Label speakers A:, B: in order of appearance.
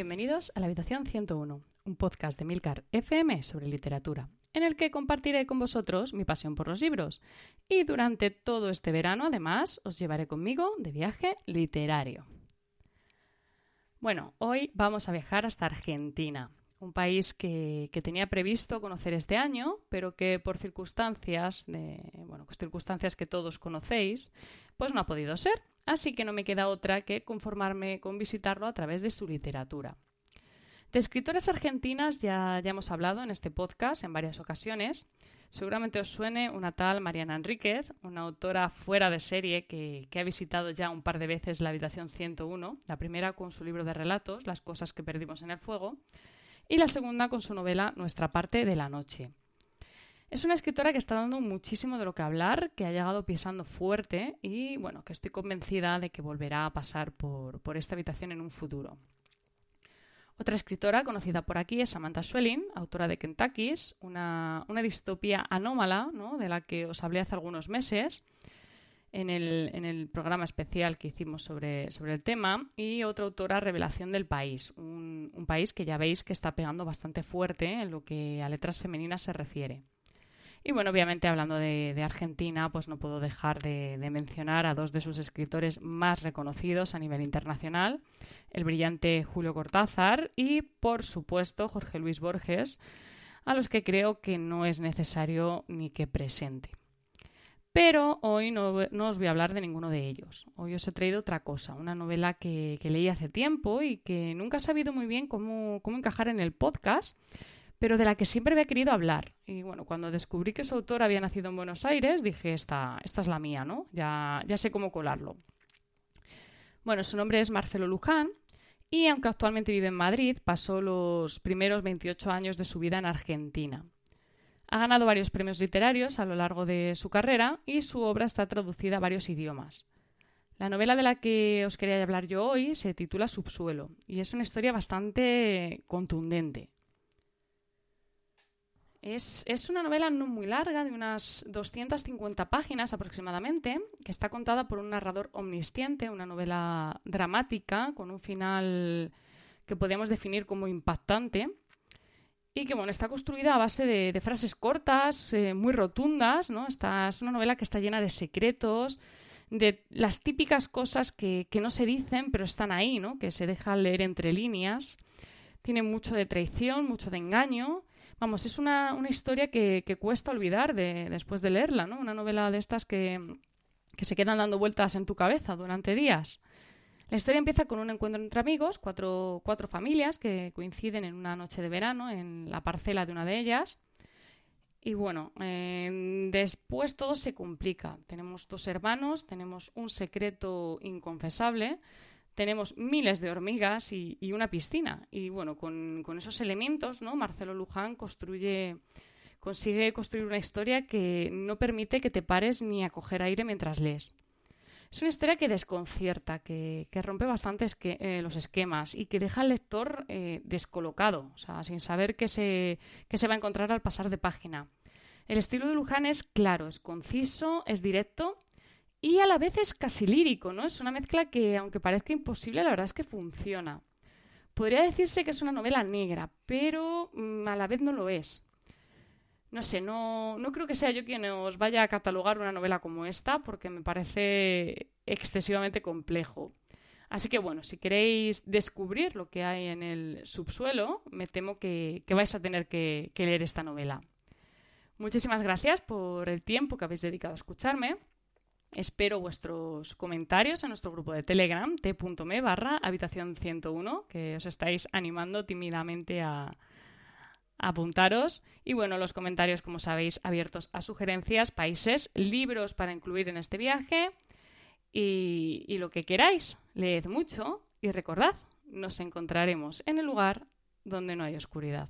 A: Bienvenidos a la Habitación 101, un podcast de Milcar FM sobre literatura, en el que compartiré con vosotros mi pasión por los libros. Y durante todo este verano, además, os llevaré conmigo de viaje literario. Bueno, hoy vamos a viajar hasta Argentina, un país que, tenía previsto conocer este año, pero que por circunstancias, bueno, pues circunstancias que todos conocéis, pues no ha podido ser así que no me queda otra que conformarme con visitarlo a través de su literatura. De escritoras argentinas ya, ya hemos hablado en este podcast en varias ocasiones. Seguramente os suene una tal Mariana Enríquez, una autora fuera de serie que, que, ha visitado ya un par de veces la habitación 101, la primera con su libro de relatos, Las cosas que perdimos en el fuego, y la segunda con su novela Nuestra parte de la noche. Es una escritora que está dando muchísimo de lo que hablar, que ha llegado pisando fuerte y bueno, que estoy convencida de que volverá a pasar por, esta habitación en un futuro. Otra escritora conocida por aquí es Samantha Schwerin, autora de Kentucky's, una, una distopía anómala, ¿no? de la que os hablé hace algunos meses en el, programa especial que hicimos sobre, sobre, el tema, y otra autora, Revelación del País, un país que ya veis que está pegando bastante fuerte en lo que a letras femeninas se refiere. Y bueno, obviamente hablando de, Argentina, pues no puedo dejar de, mencionar a dos de sus escritores más reconocidos a nivel internacional, el brillante Julio Cortázar y, por supuesto, Jorge Luis Borges, a los que creo que no es necesario ni que presente. Pero hoy no, os voy a hablar de ninguno de ellos. Hoy os he traído otra cosa, una novela que, leí hace tiempo y que nunca he sabido muy bien cómo, encajar en el podcast pero de la que siempre había querido hablar. Y bueno, cuando descubrí que su autor había nacido en Buenos Aires, dije, esta, esta es la mía, ¿no? Ya, ya sé cómo colarlo. Bueno, su nombre es Marcelo Luján y aunque actualmente vive en Madrid, pasó los primeros 28 años de su vida en Argentina. Ha ganado varios premios literarios a lo largo de su carrera y su obra está traducida a varios idiomas. La novela de la que os quería hablar yo hoy se titula Subsuelo y es una historia bastante contundente. Es, una novela no muy larga, de unas 250 páginas aproximadamente, que está contada por un narrador omnisciente, una novela dramática con un final que podríamos definir como impactante y que bueno, está construida a base de, frases cortas, eh, muy rotundas, ¿no? Es una novela que está llena de secretos, de las típicas cosas que, que no se dicen, pero están ahí, ¿no? Que se dejan leer entre líneas. Tiene mucho de traición, mucho de engaño Vamos, es una, historia que, cuesta olvidar después de leerla, ¿no? Una novela de estas que, se quedan dando vueltas en tu cabeza durante días. La historia empieza con un encuentro entre amigos, cuatro, familias que coinciden en una noche de verano en la parcela de una de ellas. Y bueno, eh, después todo se complica. Tenemos dos hermanos, tenemos un secreto inconfesable, tenemos miles de hormigas y, una piscina. Y bueno, con, esos elementos, ¿no? Marcelo Luján construye, consigue construir una historia que no permite que te pares ni a coger aire mientras lees. Es una historia que desconcierta, que, rompe bastante eh, los esquemas y que deja al lector eh, descolocado, o sea, sin saber qué se, va a encontrar al pasar de página. El estilo de Luján es claro, es conciso, es directo y a la vez es casi lírico, ¿no? Es una mezcla que, aunque parezca imposible, la verdad es que funciona. Podría decirse que es una novela negra, pero mm, a la vez no lo es. No sé, no, no creo que sea yo quien os vaya a catalogar una novela como esta, porque me parece excesivamente complejo. Así que bueno, si queréis descubrir lo que hay en el subsuelo, me temo que, vais a tener que leer esta novela. Muchísimas gracias por el tiempo que habéis dedicado a escucharme. Espero vuestros comentarios en nuestro grupo de Telegram, t.me barra habitación 101, que os estáis animando tímidamente a, apuntaros. Y bueno, los comentarios, como sabéis, abiertos a sugerencias, países, libros para incluir en este viaje y, y lo que queráis. Leed mucho y recordad, nos encontraremos en el lugar donde no hay oscuridad.